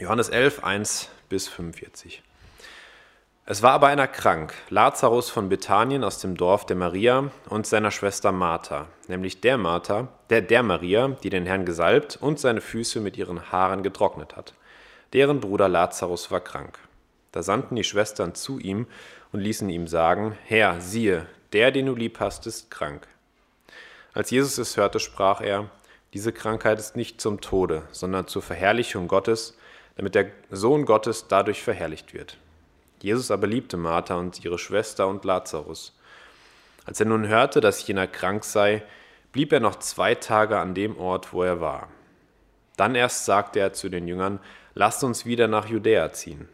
Johannes 11, 1 bis 45. Es war aber einer krank, Lazarus von Bethanien aus dem Dorf der Maria und seiner Schwester Martha, nämlich der Martha, der der Maria, die den Herrn gesalbt und seine Füße mit ihren Haaren getrocknet hat. Deren Bruder Lazarus war krank. Da sandten die Schwestern zu ihm und ließen ihm sagen: Herr, siehe, der, den du lieb hast, ist krank. Als Jesus es hörte, sprach er: Diese Krankheit ist nicht zum Tode, sondern zur Verherrlichung Gottes, damit der Sohn Gottes dadurch verherrlicht wird. Jesus aber liebte Martha und ihre Schwester und Lazarus. Als er nun hörte, dass jener krank sei, blieb er noch zwei Tage an dem Ort, wo er war. Dann erst sagte er zu den Jüngern, lasst uns wieder nach Judäa ziehen.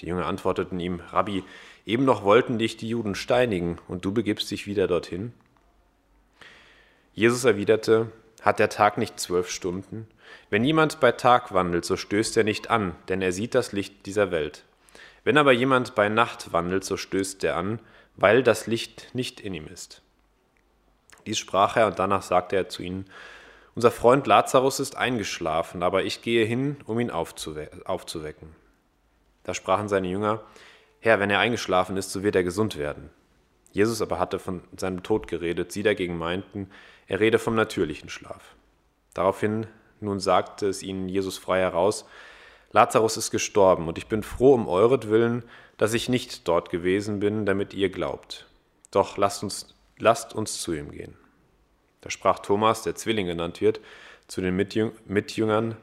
Die Jünger antworteten ihm, Rabbi, eben noch wollten dich die Juden steinigen, und du begibst dich wieder dorthin? Jesus erwiderte, hat der Tag nicht zwölf Stunden? Wenn jemand bei Tag wandelt, so stößt er nicht an, denn er sieht das Licht dieser Welt. Wenn aber jemand bei Nacht wandelt, so stößt er an, weil das Licht nicht in ihm ist. Dies sprach er und danach sagte er zu ihnen, unser Freund Lazarus ist eingeschlafen, aber ich gehe hin, um ihn aufzuwe aufzuwecken. Da sprachen seine Jünger, Herr, wenn er eingeschlafen ist, so wird er gesund werden. Jesus aber hatte von seinem Tod geredet, sie dagegen meinten, er rede vom natürlichen Schlaf. Daraufhin nun sagte es ihnen Jesus frei heraus, Lazarus ist gestorben, und ich bin froh um euretwillen, dass ich nicht dort gewesen bin, damit ihr glaubt. Doch lasst uns, lasst uns zu ihm gehen. Da sprach Thomas, der Zwilling genannt wird, zu den Mitjüngern,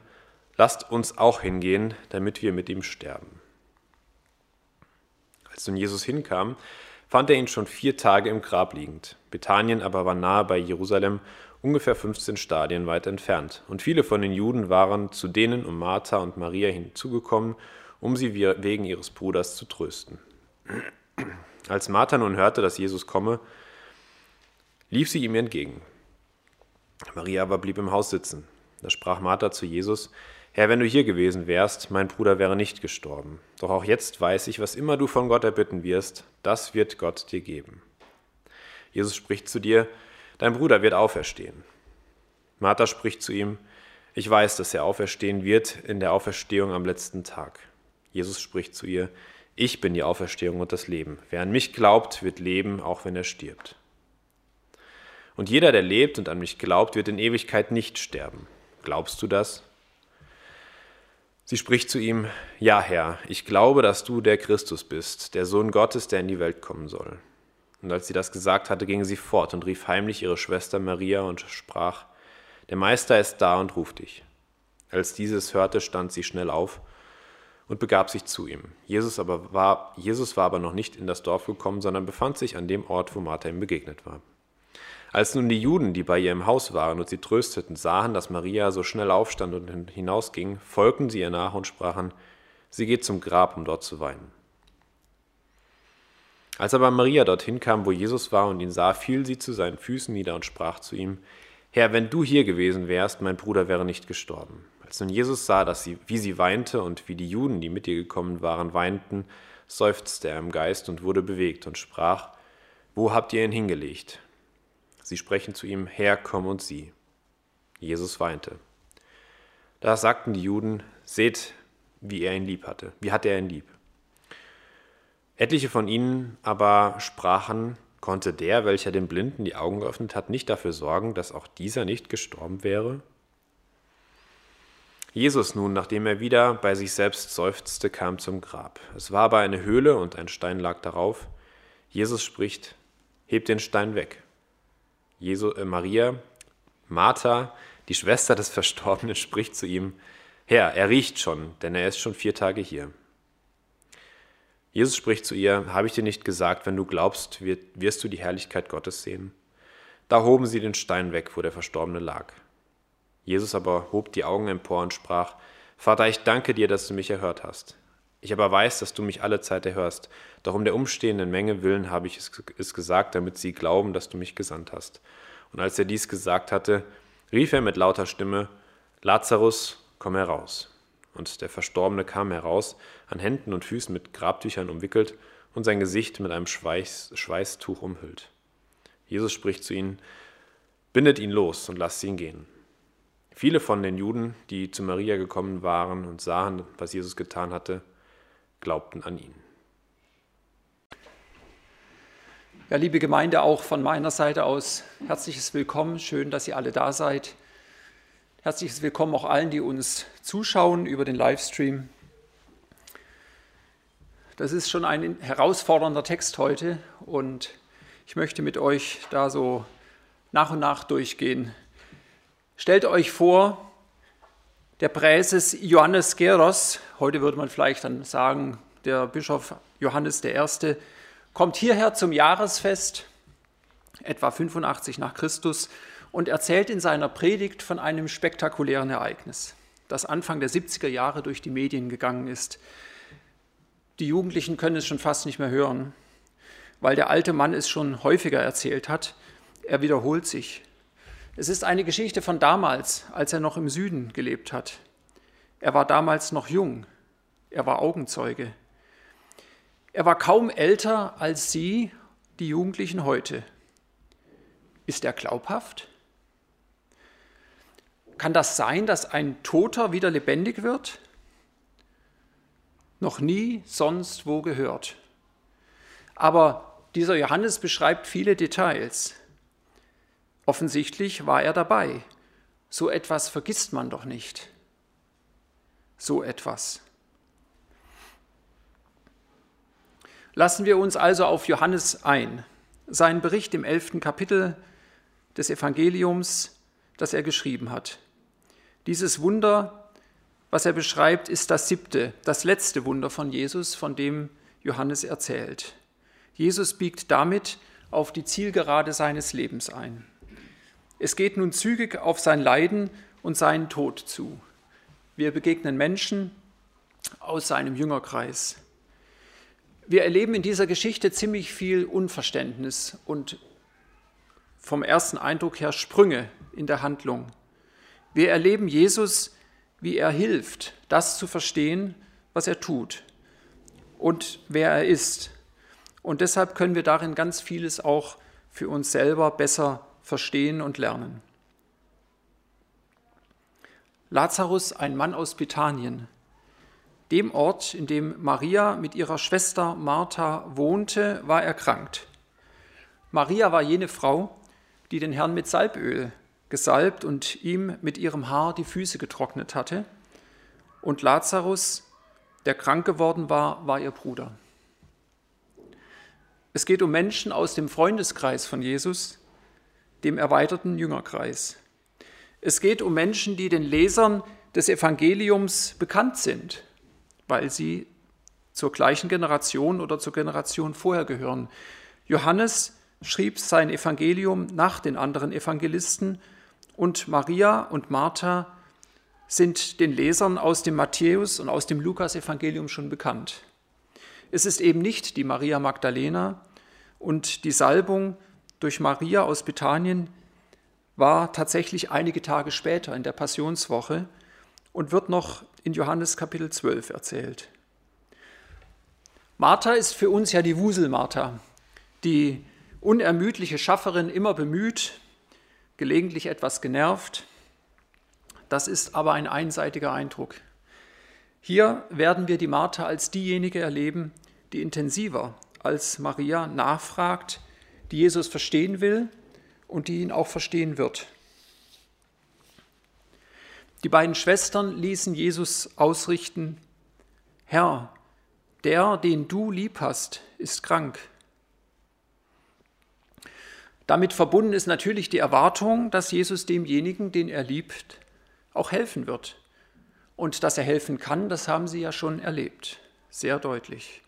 lasst uns auch hingehen, damit wir mit ihm sterben. Als nun Jesus hinkam, fand er ihn schon vier Tage im Grab liegend. Bethanien aber war nahe bei Jerusalem, ungefähr 15 Stadien weit entfernt. Und viele von den Juden waren zu denen um Martha und Maria hinzugekommen, um sie wegen ihres Bruders zu trösten. Als Martha nun hörte, dass Jesus komme, lief sie ihm entgegen. Maria aber blieb im Haus sitzen. Da sprach Martha zu Jesus, Herr, wenn du hier gewesen wärst, mein Bruder wäre nicht gestorben. Doch auch jetzt weiß ich, was immer du von Gott erbitten wirst, das wird Gott dir geben. Jesus spricht zu dir, dein Bruder wird auferstehen. Martha spricht zu ihm, ich weiß, dass er auferstehen wird in der Auferstehung am letzten Tag. Jesus spricht zu ihr, ich bin die Auferstehung und das Leben. Wer an mich glaubt, wird leben, auch wenn er stirbt. Und jeder, der lebt und an mich glaubt, wird in Ewigkeit nicht sterben. Glaubst du das? Sie spricht zu ihm, Ja, Herr, ich glaube, dass du der Christus bist, der Sohn Gottes, der in die Welt kommen soll. Und als sie das gesagt hatte, ging sie fort und rief heimlich ihre Schwester Maria und sprach, Der Meister ist da und ruft dich. Als dieses hörte, stand sie schnell auf und begab sich zu ihm. Jesus, aber war, Jesus war aber noch nicht in das Dorf gekommen, sondern befand sich an dem Ort, wo Martha ihm begegnet war. Als nun die Juden, die bei ihr im Haus waren und sie trösteten, sahen, dass Maria so schnell aufstand und hinausging, folgten sie ihr nach und sprachen, sie geht zum Grab, um dort zu weinen. Als aber Maria dorthin kam, wo Jesus war und ihn sah, fiel sie zu seinen Füßen nieder und sprach zu ihm, Herr, wenn du hier gewesen wärst, mein Bruder wäre nicht gestorben. Als nun Jesus sah, dass sie, wie sie weinte und wie die Juden, die mit ihr gekommen waren, weinten, seufzte er im Geist und wurde bewegt und sprach, Wo habt ihr ihn hingelegt? Sie sprechen zu ihm, Herr, komm und sieh. Jesus weinte. Da sagten die Juden, seht, wie er ihn lieb hatte. Wie hatte er ihn lieb? Etliche von ihnen aber sprachen, konnte der, welcher dem Blinden die Augen geöffnet hat, nicht dafür sorgen, dass auch dieser nicht gestorben wäre? Jesus nun, nachdem er wieder bei sich selbst seufzte, kam zum Grab. Es war aber eine Höhle und ein Stein lag darauf. Jesus spricht, hebt den Stein weg. Jesu, äh, Maria, Martha, die Schwester des Verstorbenen, spricht zu ihm, Herr, er riecht schon, denn er ist schon vier Tage hier. Jesus spricht zu ihr, habe ich dir nicht gesagt, wenn du glaubst, wirst du die Herrlichkeit Gottes sehen? Da hoben sie den Stein weg, wo der Verstorbene lag. Jesus aber hob die Augen empor und sprach, Vater, ich danke dir, dass du mich erhört hast. Ich aber weiß, dass du mich alle Zeit erhörst. Doch um der umstehenden Menge willen habe ich es gesagt, damit sie glauben, dass du mich gesandt hast. Und als er dies gesagt hatte, rief er mit lauter Stimme, Lazarus, komm heraus. Und der Verstorbene kam heraus, an Händen und Füßen mit Grabtüchern umwickelt und sein Gesicht mit einem Schweiß, Schweißtuch umhüllt. Jesus spricht zu ihnen, bindet ihn los und lasst ihn gehen. Viele von den Juden, die zu Maria gekommen waren und sahen, was Jesus getan hatte, glaubten an ihn. Ja, liebe Gemeinde, auch von meiner Seite aus herzliches Willkommen. Schön, dass ihr alle da seid. Herzliches Willkommen auch allen, die uns zuschauen über den Livestream. Das ist schon ein herausfordernder Text heute und ich möchte mit euch da so nach und nach durchgehen. Stellt euch vor, der Präses Johannes Geros, heute würde man vielleicht dann sagen, der Bischof Johannes I., kommt hierher zum Jahresfest, etwa 85 nach Christus, und erzählt in seiner Predigt von einem spektakulären Ereignis, das Anfang der 70er Jahre durch die Medien gegangen ist. Die Jugendlichen können es schon fast nicht mehr hören, weil der alte Mann es schon häufiger erzählt hat. Er wiederholt sich. Es ist eine Geschichte von damals, als er noch im Süden gelebt hat. Er war damals noch jung. Er war Augenzeuge. Er war kaum älter als Sie, die Jugendlichen heute. Ist er glaubhaft? Kann das sein, dass ein Toter wieder lebendig wird? Noch nie sonst wo gehört. Aber dieser Johannes beschreibt viele Details. Offensichtlich war er dabei. So etwas vergisst man doch nicht. So etwas. Lassen wir uns also auf Johannes ein. Sein Bericht im elften Kapitel des Evangeliums, das er geschrieben hat. Dieses Wunder, was er beschreibt, ist das siebte, das letzte Wunder von Jesus, von dem Johannes erzählt. Jesus biegt damit auf die Zielgerade seines Lebens ein. Es geht nun zügig auf sein Leiden und seinen Tod zu. Wir begegnen Menschen aus seinem Jüngerkreis. Wir erleben in dieser Geschichte ziemlich viel Unverständnis und vom ersten Eindruck her Sprünge in der Handlung. Wir erleben Jesus, wie er hilft, das zu verstehen, was er tut und wer er ist. Und deshalb können wir darin ganz vieles auch für uns selber besser verstehen und lernen. Lazarus, ein Mann aus Bethanien, dem Ort, in dem Maria mit ihrer Schwester Martha wohnte, war erkrankt. Maria war jene Frau, die den Herrn mit Salböl gesalbt und ihm mit ihrem Haar die Füße getrocknet hatte. Und Lazarus, der krank geworden war, war ihr Bruder. Es geht um Menschen aus dem Freundeskreis von Jesus, dem erweiterten Jüngerkreis. Es geht um Menschen, die den Lesern des Evangeliums bekannt sind, weil sie zur gleichen Generation oder zur Generation vorher gehören. Johannes schrieb sein Evangelium nach den anderen Evangelisten und Maria und Martha sind den Lesern aus dem Matthäus und aus dem Lukas-Evangelium schon bekannt. Es ist eben nicht die Maria Magdalena und die Salbung durch Maria aus Bethanien war tatsächlich einige Tage später in der Passionswoche und wird noch in Johannes Kapitel 12 erzählt. Martha ist für uns ja die Wusel-Martha, die unermüdliche Schafferin, immer bemüht, gelegentlich etwas genervt. Das ist aber ein einseitiger Eindruck. Hier werden wir die Martha als diejenige erleben, die intensiver als Maria nachfragt, die Jesus verstehen will und die ihn auch verstehen wird. Die beiden Schwestern ließen Jesus ausrichten, Herr, der, den du lieb hast, ist krank. Damit verbunden ist natürlich die Erwartung, dass Jesus demjenigen, den er liebt, auch helfen wird. Und dass er helfen kann, das haben sie ja schon erlebt, sehr deutlich.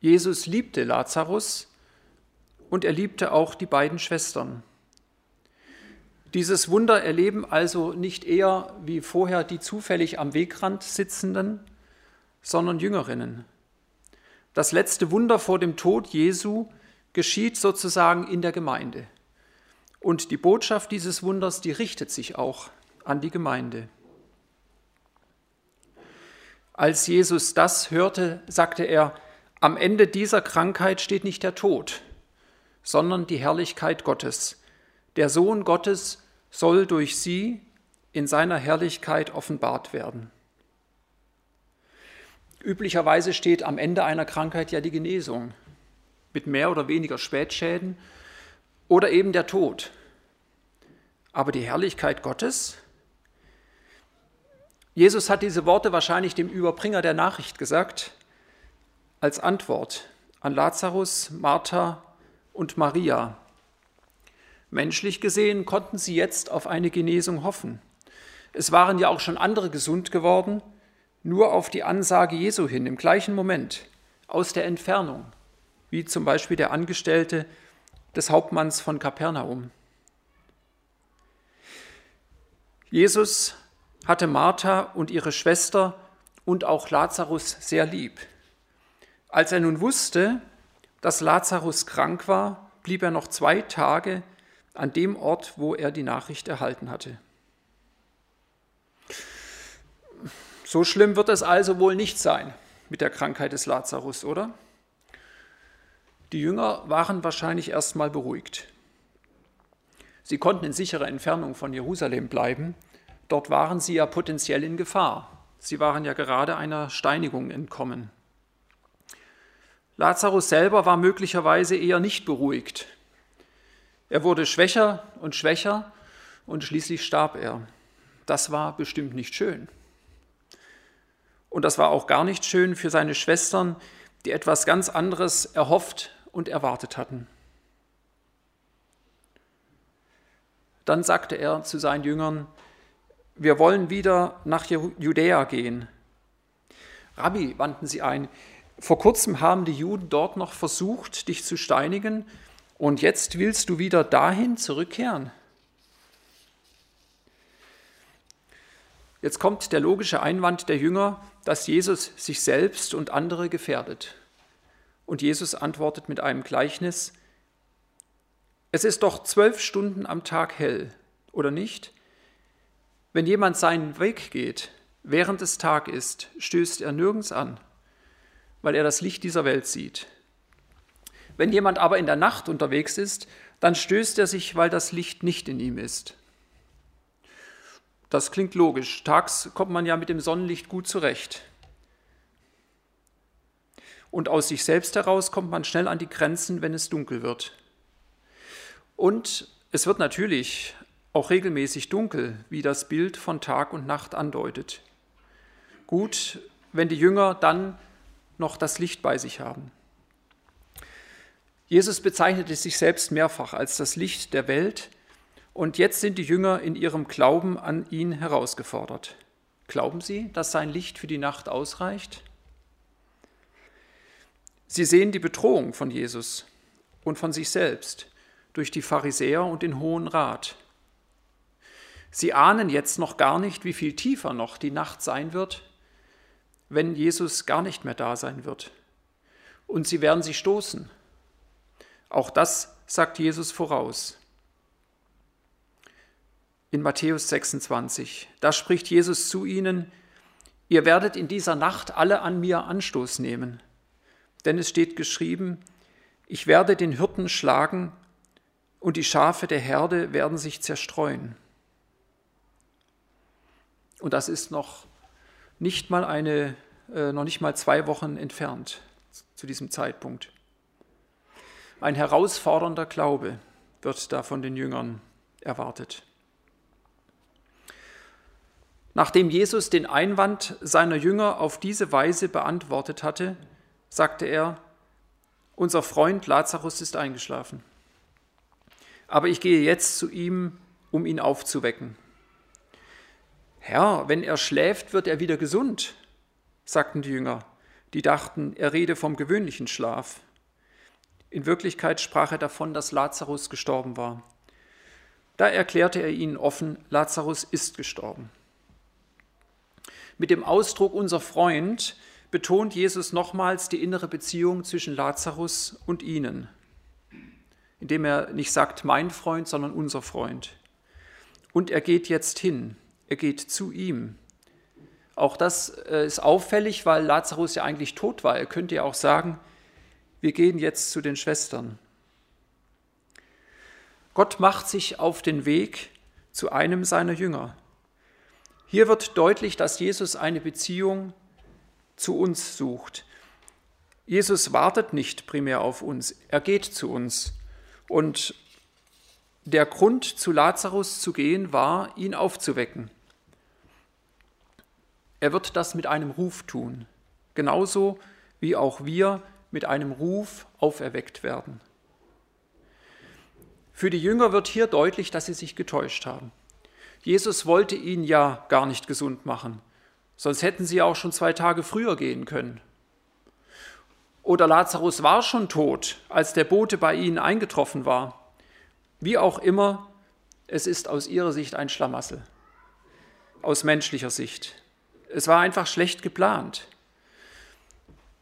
Jesus liebte Lazarus und er liebte auch die beiden Schwestern. Dieses Wunder erleben also nicht eher wie vorher die zufällig am Wegrand sitzenden, sondern Jüngerinnen. Das letzte Wunder vor dem Tod Jesu geschieht sozusagen in der Gemeinde. Und die Botschaft dieses Wunders, die richtet sich auch an die Gemeinde. Als Jesus das hörte, sagte er, am Ende dieser Krankheit steht nicht der Tod, sondern die Herrlichkeit Gottes. Der Sohn Gottes soll durch sie in seiner Herrlichkeit offenbart werden. Üblicherweise steht am Ende einer Krankheit ja die Genesung mit mehr oder weniger Spätschäden oder eben der Tod. Aber die Herrlichkeit Gottes? Jesus hat diese Worte wahrscheinlich dem Überbringer der Nachricht gesagt, als Antwort an Lazarus, Martha und Maria. Menschlich gesehen konnten sie jetzt auf eine Genesung hoffen. Es waren ja auch schon andere gesund geworden, nur auf die Ansage Jesu hin, im gleichen Moment, aus der Entfernung, wie zum Beispiel der Angestellte des Hauptmanns von Kapernaum. Jesus hatte Martha und ihre Schwester und auch Lazarus sehr lieb. Als er nun wusste, dass Lazarus krank war, blieb er noch zwei Tage an dem Ort, wo er die Nachricht erhalten hatte. So schlimm wird es also wohl nicht sein mit der Krankheit des Lazarus, oder? Die Jünger waren wahrscheinlich erstmal beruhigt. Sie konnten in sicherer Entfernung von Jerusalem bleiben. Dort waren sie ja potenziell in Gefahr. Sie waren ja gerade einer Steinigung entkommen. Lazarus selber war möglicherweise eher nicht beruhigt. Er wurde schwächer und schwächer und schließlich starb er. Das war bestimmt nicht schön. Und das war auch gar nicht schön für seine Schwestern, die etwas ganz anderes erhofft und erwartet hatten. Dann sagte er zu seinen Jüngern, wir wollen wieder nach Judäa gehen. Rabbi, wandten sie ein, vor kurzem haben die Juden dort noch versucht, dich zu steinigen, und jetzt willst du wieder dahin zurückkehren. Jetzt kommt der logische Einwand der Jünger, dass Jesus sich selbst und andere gefährdet. Und Jesus antwortet mit einem Gleichnis, es ist doch zwölf Stunden am Tag hell, oder nicht? Wenn jemand seinen Weg geht, während es Tag ist, stößt er nirgends an weil er das Licht dieser Welt sieht. Wenn jemand aber in der Nacht unterwegs ist, dann stößt er sich, weil das Licht nicht in ihm ist. Das klingt logisch. Tags kommt man ja mit dem Sonnenlicht gut zurecht. Und aus sich selbst heraus kommt man schnell an die Grenzen, wenn es dunkel wird. Und es wird natürlich auch regelmäßig dunkel, wie das Bild von Tag und Nacht andeutet. Gut, wenn die Jünger dann noch das Licht bei sich haben. Jesus bezeichnete sich selbst mehrfach als das Licht der Welt und jetzt sind die Jünger in ihrem Glauben an ihn herausgefordert. Glauben Sie, dass sein Licht für die Nacht ausreicht? Sie sehen die Bedrohung von Jesus und von sich selbst durch die Pharisäer und den Hohen Rat. Sie ahnen jetzt noch gar nicht, wie viel tiefer noch die Nacht sein wird, wenn Jesus gar nicht mehr da sein wird. Und sie werden sich stoßen. Auch das sagt Jesus voraus. In Matthäus 26, da spricht Jesus zu ihnen, ihr werdet in dieser Nacht alle an mir Anstoß nehmen. Denn es steht geschrieben, ich werde den Hirten schlagen und die Schafe der Herde werden sich zerstreuen. Und das ist noch nicht mal eine, äh, noch nicht mal zwei Wochen entfernt zu diesem Zeitpunkt. Ein herausfordernder Glaube wird da von den Jüngern erwartet. Nachdem Jesus den Einwand seiner Jünger auf diese Weise beantwortet hatte, sagte er, unser Freund Lazarus ist eingeschlafen. Aber ich gehe jetzt zu ihm, um ihn aufzuwecken. Herr, wenn er schläft, wird er wieder gesund, sagten die Jünger, die dachten, er rede vom gewöhnlichen Schlaf. In Wirklichkeit sprach er davon, dass Lazarus gestorben war. Da erklärte er ihnen offen, Lazarus ist gestorben. Mit dem Ausdruck unser Freund betont Jesus nochmals die innere Beziehung zwischen Lazarus und ihnen, indem er nicht sagt mein Freund, sondern unser Freund. Und er geht jetzt hin, er geht zu ihm. Auch das äh, ist auffällig, weil Lazarus ja eigentlich tot war. Er könnte ja auch sagen, wir gehen jetzt zu den Schwestern. Gott macht sich auf den Weg zu einem seiner Jünger. Hier wird deutlich, dass Jesus eine Beziehung zu uns sucht. Jesus wartet nicht primär auf uns, er geht zu uns. Und der Grund, zu Lazarus zu gehen, war, ihn aufzuwecken. Er wird das mit einem Ruf tun, genauso wie auch wir mit einem Ruf auferweckt werden. Für die Jünger wird hier deutlich, dass sie sich getäuscht haben. Jesus wollte ihn ja gar nicht gesund machen, sonst hätten sie auch schon zwei Tage früher gehen können. Oder Lazarus war schon tot, als der Bote bei ihnen eingetroffen war. Wie auch immer, es ist aus ihrer Sicht ein Schlamassel, aus menschlicher Sicht. Es war einfach schlecht geplant.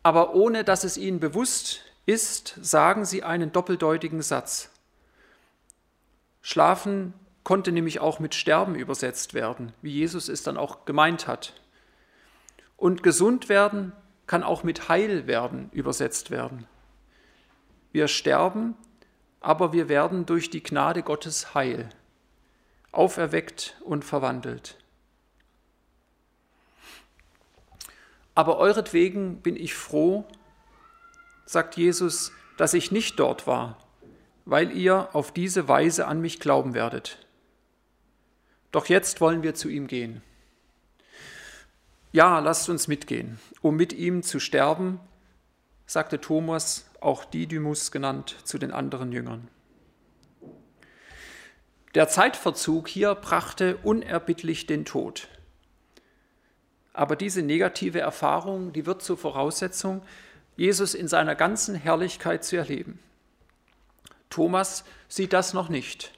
Aber ohne dass es ihnen bewusst ist, sagen sie einen doppeldeutigen Satz. Schlafen konnte nämlich auch mit Sterben übersetzt werden, wie Jesus es dann auch gemeint hat. Und gesund werden kann auch mit Heil werden übersetzt werden. Wir sterben, aber wir werden durch die Gnade Gottes heil, auferweckt und verwandelt. Aber euretwegen bin ich froh, sagt Jesus, dass ich nicht dort war, weil ihr auf diese Weise an mich glauben werdet. Doch jetzt wollen wir zu ihm gehen. Ja, lasst uns mitgehen, um mit ihm zu sterben, sagte Thomas, auch Didymus genannt, zu den anderen Jüngern. Der Zeitverzug hier brachte unerbittlich den Tod. Aber diese negative Erfahrung, die wird zur Voraussetzung, Jesus in seiner ganzen Herrlichkeit zu erleben. Thomas sieht das noch nicht.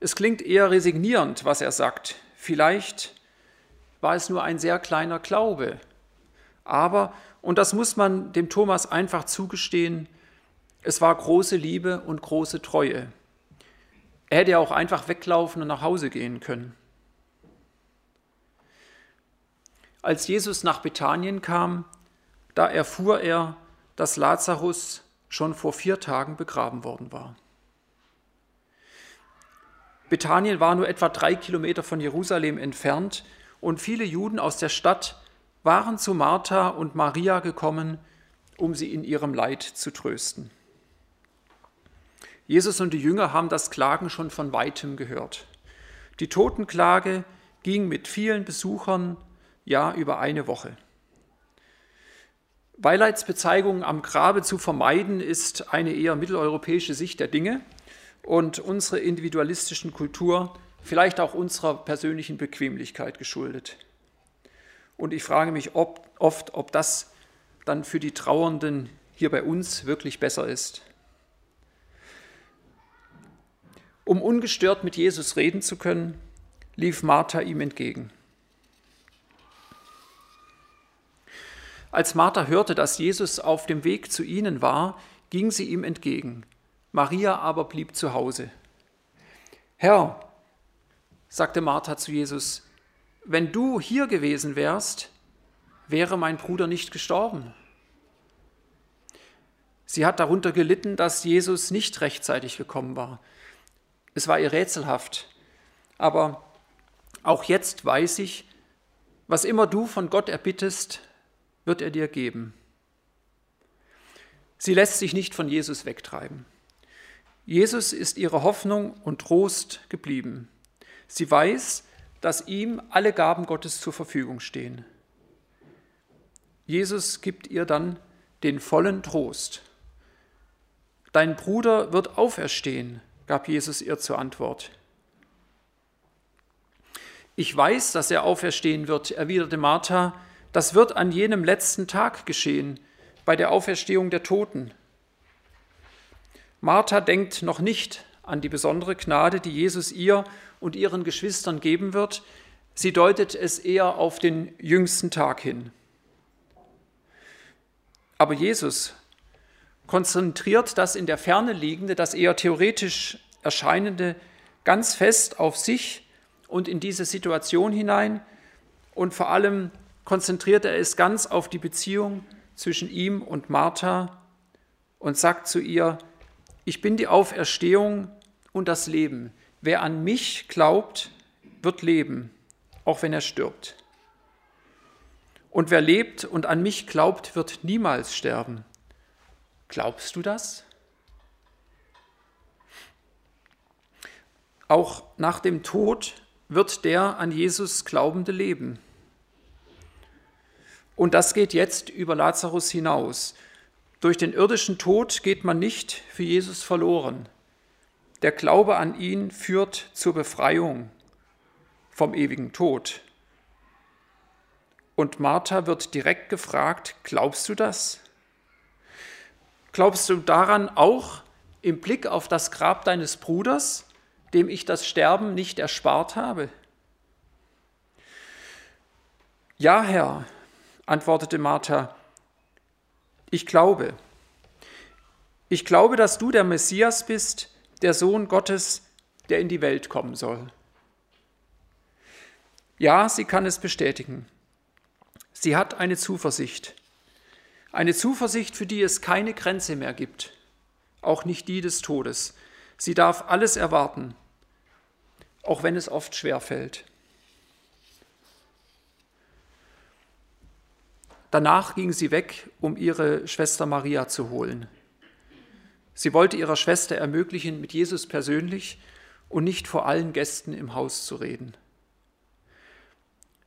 Es klingt eher resignierend, was er sagt. Vielleicht war es nur ein sehr kleiner Glaube. Aber, und das muss man dem Thomas einfach zugestehen, es war große Liebe und große Treue. Er hätte auch einfach weglaufen und nach Hause gehen können. Als Jesus nach Bethanien kam, da erfuhr er, dass Lazarus schon vor vier Tagen begraben worden war. Bethanien war nur etwa drei Kilometer von Jerusalem entfernt und viele Juden aus der Stadt waren zu Martha und Maria gekommen, um sie in ihrem Leid zu trösten. Jesus und die Jünger haben das Klagen schon von weitem gehört. Die Totenklage ging mit vielen Besuchern ja über eine Woche. Beileidsbezeigungen am Grabe zu vermeiden, ist eine eher mitteleuropäische Sicht der Dinge und unsere individualistischen Kultur, vielleicht auch unserer persönlichen Bequemlichkeit geschuldet. Und ich frage mich ob, oft, ob das dann für die Trauernden hier bei uns wirklich besser ist. Um ungestört mit Jesus reden zu können, lief Martha ihm entgegen. Als Martha hörte, dass Jesus auf dem Weg zu ihnen war, ging sie ihm entgegen. Maria aber blieb zu Hause. Herr, sagte Martha zu Jesus, wenn du hier gewesen wärst, wäre mein Bruder nicht gestorben. Sie hat darunter gelitten, dass Jesus nicht rechtzeitig gekommen war. Es war ihr rätselhaft. Aber auch jetzt weiß ich, was immer du von Gott erbittest, wird er dir geben. Sie lässt sich nicht von Jesus wegtreiben. Jesus ist ihre Hoffnung und Trost geblieben. Sie weiß, dass ihm alle Gaben Gottes zur Verfügung stehen. Jesus gibt ihr dann den vollen Trost. Dein Bruder wird auferstehen, gab Jesus ihr zur Antwort. Ich weiß, dass er auferstehen wird, erwiderte Martha, das wird an jenem letzten Tag geschehen, bei der Auferstehung der Toten. Martha denkt noch nicht an die besondere Gnade, die Jesus ihr und ihren Geschwistern geben wird. Sie deutet es eher auf den jüngsten Tag hin. Aber Jesus konzentriert das in der Ferne liegende, das eher theoretisch erscheinende ganz fest auf sich und in diese Situation hinein und vor allem konzentriert er es ganz auf die Beziehung zwischen ihm und Martha und sagt zu ihr, ich bin die Auferstehung und das Leben. wer an mich glaubt, wird leben, auch wenn er stirbt. Und wer lebt und an mich glaubt, wird niemals sterben. Glaubst du das? Auch nach dem Tod wird der an Jesus Glaubende leben. Und das geht jetzt über Lazarus hinaus. Durch den irdischen Tod geht man nicht für Jesus verloren. Der Glaube an ihn führt zur Befreiung vom ewigen Tod. Und Martha wird direkt gefragt, glaubst du das? Glaubst du daran auch im Blick auf das Grab deines Bruders, dem ich das Sterben nicht erspart habe? Ja, Herr, antwortete Martha, ich glaube. Ich glaube, dass du der Messias bist, der Sohn Gottes, der in die Welt kommen soll. Ja, sie kann es bestätigen. Sie hat eine Zuversicht. Eine Zuversicht, für die es keine Grenze mehr gibt, auch nicht die des Todes. Sie darf alles erwarten, auch wenn es oft schwer fällt. Danach ging sie weg, um ihre Schwester Maria zu holen. Sie wollte ihrer Schwester ermöglichen, mit Jesus persönlich und nicht vor allen Gästen im Haus zu reden.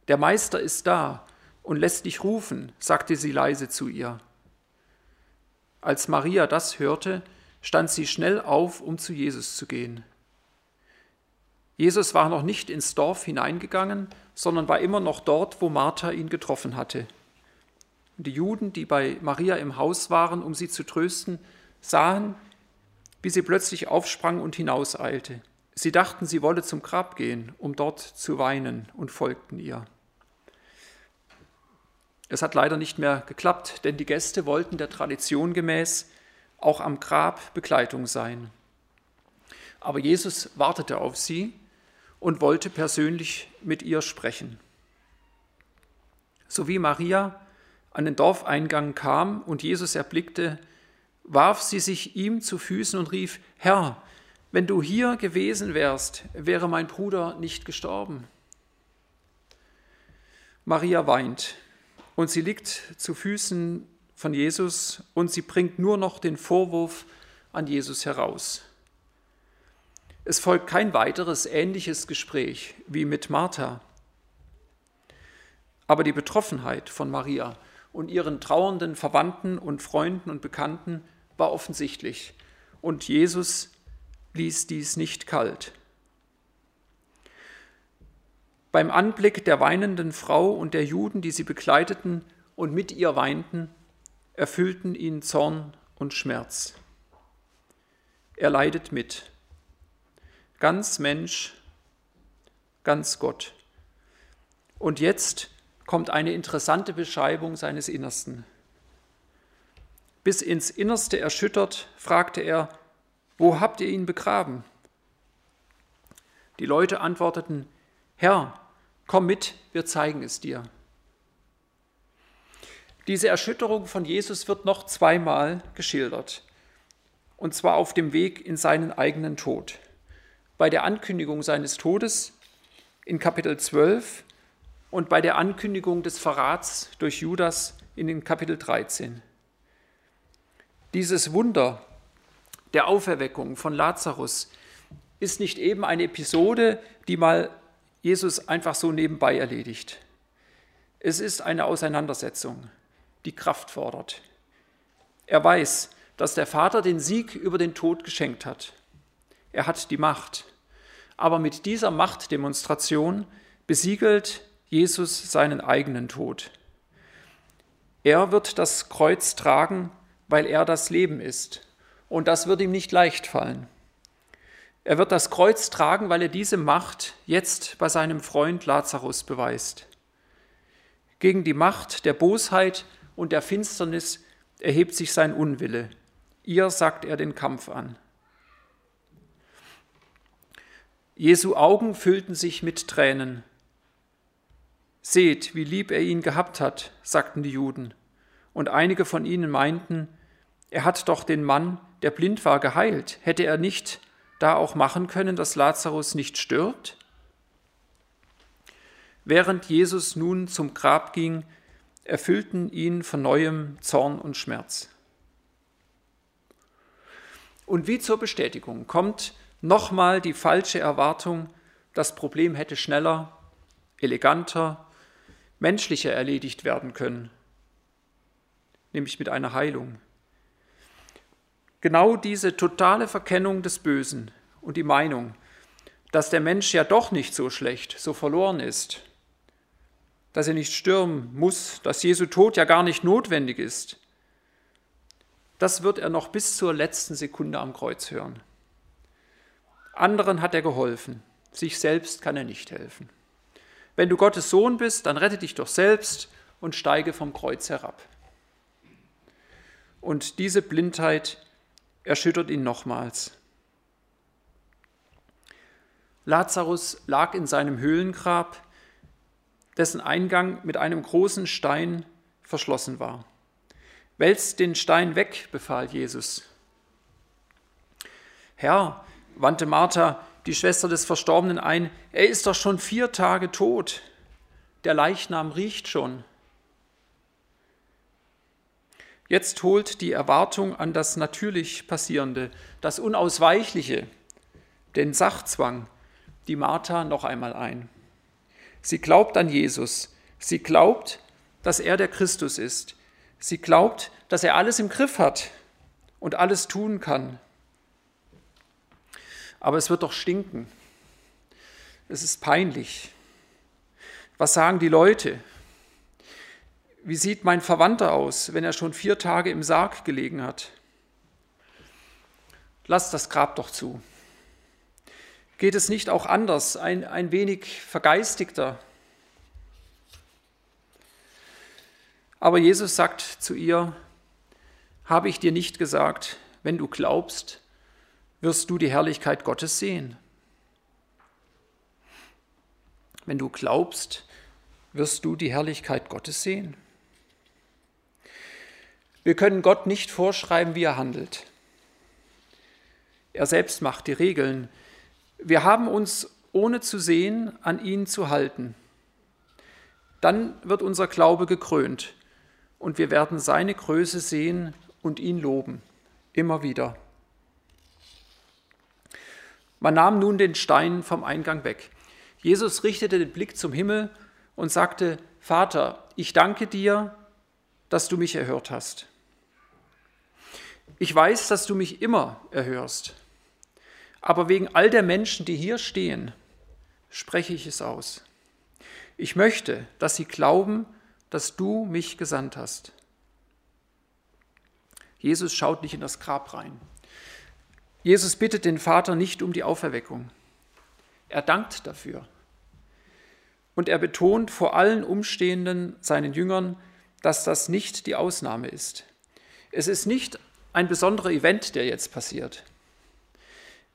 Der Meister ist da und lässt dich rufen, sagte sie leise zu ihr. Als Maria das hörte, stand sie schnell auf, um zu Jesus zu gehen. Jesus war noch nicht ins Dorf hineingegangen, sondern war immer noch dort, wo Martha ihn getroffen hatte. Die Juden, die bei Maria im Haus waren, um sie zu trösten, sahen, wie sie plötzlich aufsprang und hinauseilte. Sie dachten, sie wolle zum Grab gehen, um dort zu weinen, und folgten ihr. Es hat leider nicht mehr geklappt, denn die Gäste wollten der Tradition gemäß auch am Grab Begleitung sein. Aber Jesus wartete auf sie und wollte persönlich mit ihr sprechen. So wie Maria an den Dorfeingang kam und Jesus erblickte, warf sie sich ihm zu Füßen und rief, Herr, wenn du hier gewesen wärst, wäre mein Bruder nicht gestorben. Maria weint und sie liegt zu Füßen von Jesus und sie bringt nur noch den Vorwurf an Jesus heraus. Es folgt kein weiteres ähnliches Gespräch wie mit Martha. Aber die Betroffenheit von Maria und ihren trauernden Verwandten und Freunden und Bekannten war offensichtlich. Und Jesus ließ dies nicht kalt. Beim Anblick der weinenden Frau und der Juden, die sie begleiteten und mit ihr weinten, erfüllten ihn Zorn und Schmerz. Er leidet mit. Ganz Mensch, ganz Gott. Und jetzt kommt eine interessante Beschreibung seines Innersten. Bis ins Innerste erschüttert, fragte er, wo habt ihr ihn begraben? Die Leute antworteten, Herr, komm mit, wir zeigen es dir. Diese Erschütterung von Jesus wird noch zweimal geschildert, und zwar auf dem Weg in seinen eigenen Tod. Bei der Ankündigung seines Todes in Kapitel 12 und bei der Ankündigung des Verrats durch Judas in den Kapitel 13. Dieses Wunder der Auferweckung von Lazarus ist nicht eben eine Episode, die mal Jesus einfach so nebenbei erledigt. Es ist eine Auseinandersetzung, die Kraft fordert. Er weiß, dass der Vater den Sieg über den Tod geschenkt hat. Er hat die Macht. Aber mit dieser Machtdemonstration besiegelt Jesus seinen eigenen Tod. Er wird das Kreuz tragen, weil er das Leben ist. Und das wird ihm nicht leicht fallen. Er wird das Kreuz tragen, weil er diese Macht jetzt bei seinem Freund Lazarus beweist. Gegen die Macht der Bosheit und der Finsternis erhebt sich sein Unwille. Ihr sagt er den Kampf an. Jesu Augen füllten sich mit Tränen. Seht, wie lieb er ihn gehabt hat, sagten die Juden. Und einige von ihnen meinten, er hat doch den Mann, der blind war, geheilt. Hätte er nicht da auch machen können, dass Lazarus nicht stirbt? Während Jesus nun zum Grab ging, erfüllten ihn von neuem Zorn und Schmerz. Und wie zur Bestätigung kommt nochmal die falsche Erwartung, das Problem hätte schneller, eleganter, menschlicher erledigt werden können, nämlich mit einer Heilung. Genau diese totale Verkennung des Bösen und die Meinung, dass der Mensch ja doch nicht so schlecht, so verloren ist, dass er nicht stürmen muss, dass Jesu Tod ja gar nicht notwendig ist. Das wird er noch bis zur letzten Sekunde am Kreuz hören. Anderen hat er geholfen, sich selbst kann er nicht helfen. Wenn du Gottes Sohn bist, dann rette dich doch selbst und steige vom Kreuz herab. Und diese Blindheit erschüttert ihn nochmals. Lazarus lag in seinem Höhlengrab, dessen Eingang mit einem großen Stein verschlossen war. Wälzt den Stein weg, befahl Jesus. Herr, wandte Martha, die Schwester des Verstorbenen, ein, er ist doch schon vier Tage tot. Der Leichnam riecht schon. Jetzt holt die Erwartung an das natürlich Passierende, das Unausweichliche, den Sachzwang, die Martha noch einmal ein. Sie glaubt an Jesus. Sie glaubt, dass er der Christus ist. Sie glaubt, dass er alles im Griff hat und alles tun kann. Aber es wird doch stinken. Es ist peinlich. Was sagen die Leute? Wie sieht mein Verwandter aus, wenn er schon vier Tage im Sarg gelegen hat? Lasst das Grab doch zu. Geht es nicht auch anders, ein, ein wenig vergeistigter? Aber Jesus sagt zu ihr, habe ich dir nicht gesagt, wenn du glaubst, wirst du die Herrlichkeit Gottes sehen. Wenn du glaubst, wirst du die Herrlichkeit Gottes sehen. Wir können Gott nicht vorschreiben, wie er handelt. Er selbst macht die Regeln, wir haben uns ohne zu sehen an ihn zu halten. Dann wird unser Glaube gekrönt und wir werden seine Größe sehen und ihn loben, immer wieder. Man nahm nun den Stein vom Eingang weg. Jesus richtete den Blick zum Himmel und sagte, Vater, ich danke dir, dass du mich erhört hast. Ich weiß, dass du mich immer erhörst. Aber wegen all der Menschen, die hier stehen, spreche ich es aus. Ich möchte, dass sie glauben, dass du mich gesandt hast. Jesus schaut nicht in das Grab rein. Jesus bittet den Vater nicht um die Auferweckung. Er dankt dafür. Und er betont vor allen Umstehenden, seinen Jüngern, dass das nicht die Ausnahme ist. Es ist nicht ein besonderer Event, der jetzt passiert.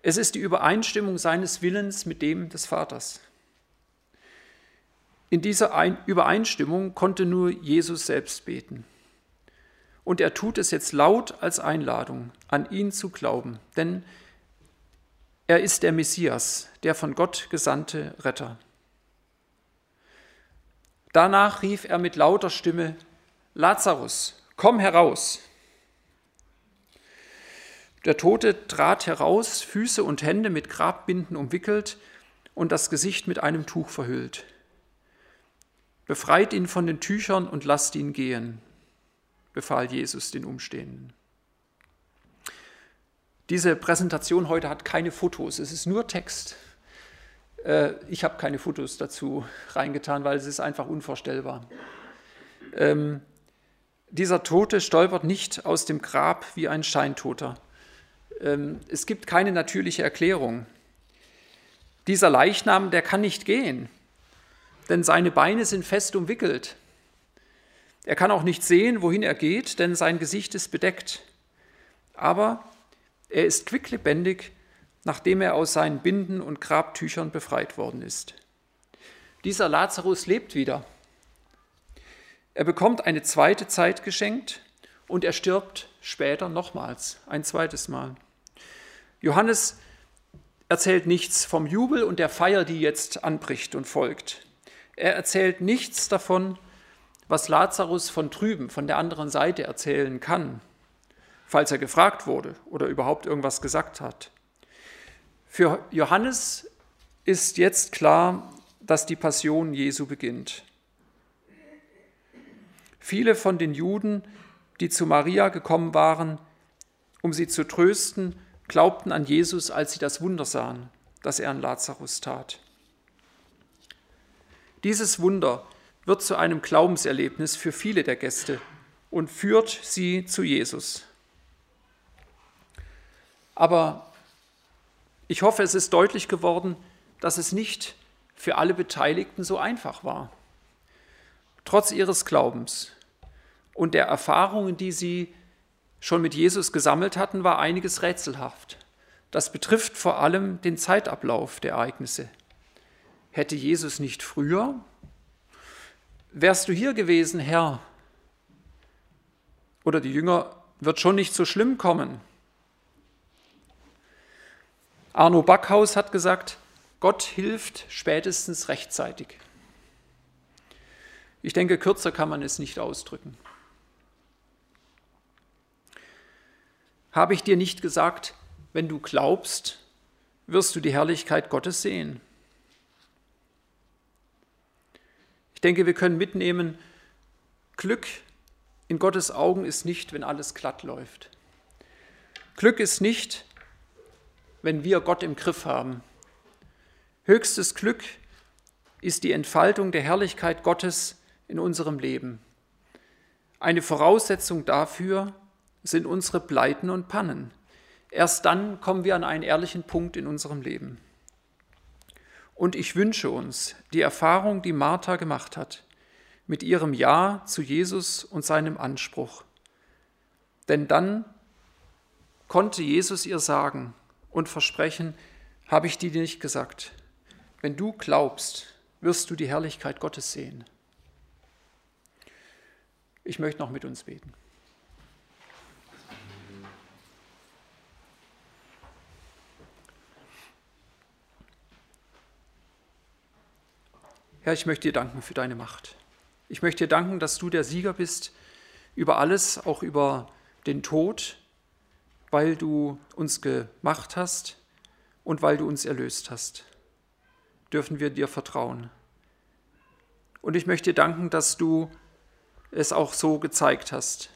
Es ist die Übereinstimmung seines Willens mit dem des Vaters. In dieser Übereinstimmung konnte nur Jesus selbst beten. Und er tut es jetzt laut als Einladung, an ihn zu glauben, denn er ist der Messias, der von Gott gesandte Retter. Danach rief er mit lauter Stimme, Lazarus, komm heraus. Der Tote trat heraus, Füße und Hände mit Grabbinden umwickelt und das Gesicht mit einem Tuch verhüllt. Befreit ihn von den Tüchern und lasst ihn gehen, befahl Jesus den Umstehenden. Diese Präsentation heute hat keine Fotos, es ist nur Text. Äh, ich habe keine Fotos dazu reingetan, weil es ist einfach unvorstellbar. Ähm, dieser Tote stolpert nicht aus dem Grab wie ein Scheintoter. Ähm, es gibt keine natürliche Erklärung. Dieser Leichnam, der kann nicht gehen, denn seine Beine sind fest umwickelt. Er kann auch nicht sehen, wohin er geht, denn sein Gesicht ist bedeckt. Aber er ist quicklebendig, nachdem er aus seinen Binden und Grabtüchern befreit worden ist. Dieser Lazarus lebt wieder. Er bekommt eine zweite Zeit geschenkt und er stirbt später nochmals, ein zweites Mal. Johannes erzählt nichts vom Jubel und der Feier, die jetzt anbricht und folgt. Er erzählt nichts davon, was Lazarus von drüben, von der anderen Seite erzählen kann, falls er gefragt wurde oder überhaupt irgendwas gesagt hat. Für Johannes ist jetzt klar, dass die Passion Jesu beginnt. Viele von den Juden, die zu Maria gekommen waren, um sie zu trösten, glaubten an Jesus, als sie das Wunder sahen, das er an Lazarus tat. Dieses Wunder wird zu einem Glaubenserlebnis für viele der Gäste und führt sie zu Jesus. Aber ich hoffe, es ist deutlich geworden, dass es nicht für alle Beteiligten so einfach war. Trotz ihres Glaubens und der Erfahrungen, die sie schon mit Jesus gesammelt hatten, war einiges rätselhaft. Das betrifft vor allem den Zeitablauf der Ereignisse. Hätte Jesus nicht früher? Wärst du hier gewesen, Herr? Oder die Jünger wird schon nicht so schlimm kommen. Arno Backhaus hat gesagt, Gott hilft spätestens rechtzeitig. Ich denke, kürzer kann man es nicht ausdrücken. Habe ich dir nicht gesagt, wenn du glaubst, wirst du die Herrlichkeit Gottes sehen? Ich denke, wir können mitnehmen, Glück in Gottes Augen ist nicht, wenn alles glatt läuft. Glück ist nicht, wenn wir Gott im Griff haben. Höchstes Glück ist die Entfaltung der Herrlichkeit Gottes in unserem Leben. Eine Voraussetzung dafür sind unsere Pleiten und Pannen. Erst dann kommen wir an einen ehrlichen Punkt in unserem Leben. Und ich wünsche uns die Erfahrung, die Martha gemacht hat, mit ihrem Ja zu Jesus und seinem Anspruch. Denn dann konnte Jesus ihr sagen und versprechen, habe ich dir nicht gesagt, wenn du glaubst, wirst du die Herrlichkeit Gottes sehen. Ich möchte noch mit uns beten. Herr, ich möchte dir danken für deine Macht. Ich möchte dir danken, dass du der Sieger bist über alles, auch über den Tod, weil du uns gemacht hast und weil du uns erlöst hast. Dürfen wir dir vertrauen. Und ich möchte dir danken, dass du es auch so gezeigt hast.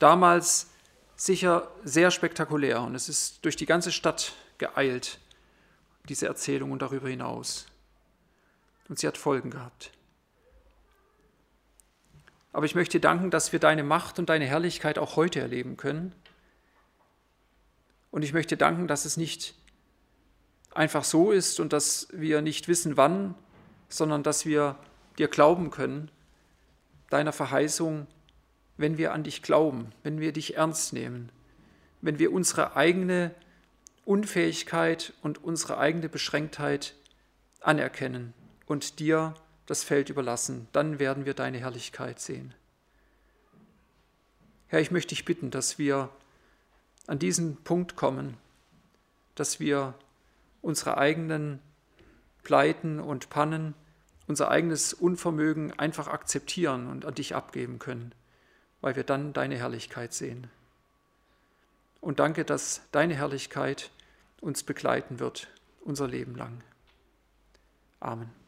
Damals sicher sehr spektakulär und es ist durch die ganze Stadt geeilt, diese Erzählung und darüber hinaus und sie hat Folgen gehabt. Aber ich möchte danken, dass wir deine Macht und deine Herrlichkeit auch heute erleben können. Und ich möchte danken, dass es nicht einfach so ist und dass wir nicht wissen, wann, sondern dass wir dir glauben können, deiner Verheißung, wenn wir an dich glauben, wenn wir dich ernst nehmen, wenn wir unsere eigene Unfähigkeit und unsere eigene Beschränktheit anerkennen und dir das Feld überlassen, dann werden wir deine Herrlichkeit sehen. Herr, ich möchte dich bitten, dass wir an diesen Punkt kommen, dass wir unsere eigenen Pleiten und Pannen, unser eigenes Unvermögen einfach akzeptieren und an dich abgeben können, weil wir dann deine Herrlichkeit sehen. Und danke, dass deine Herrlichkeit uns begleiten wird, unser Leben lang. Amen.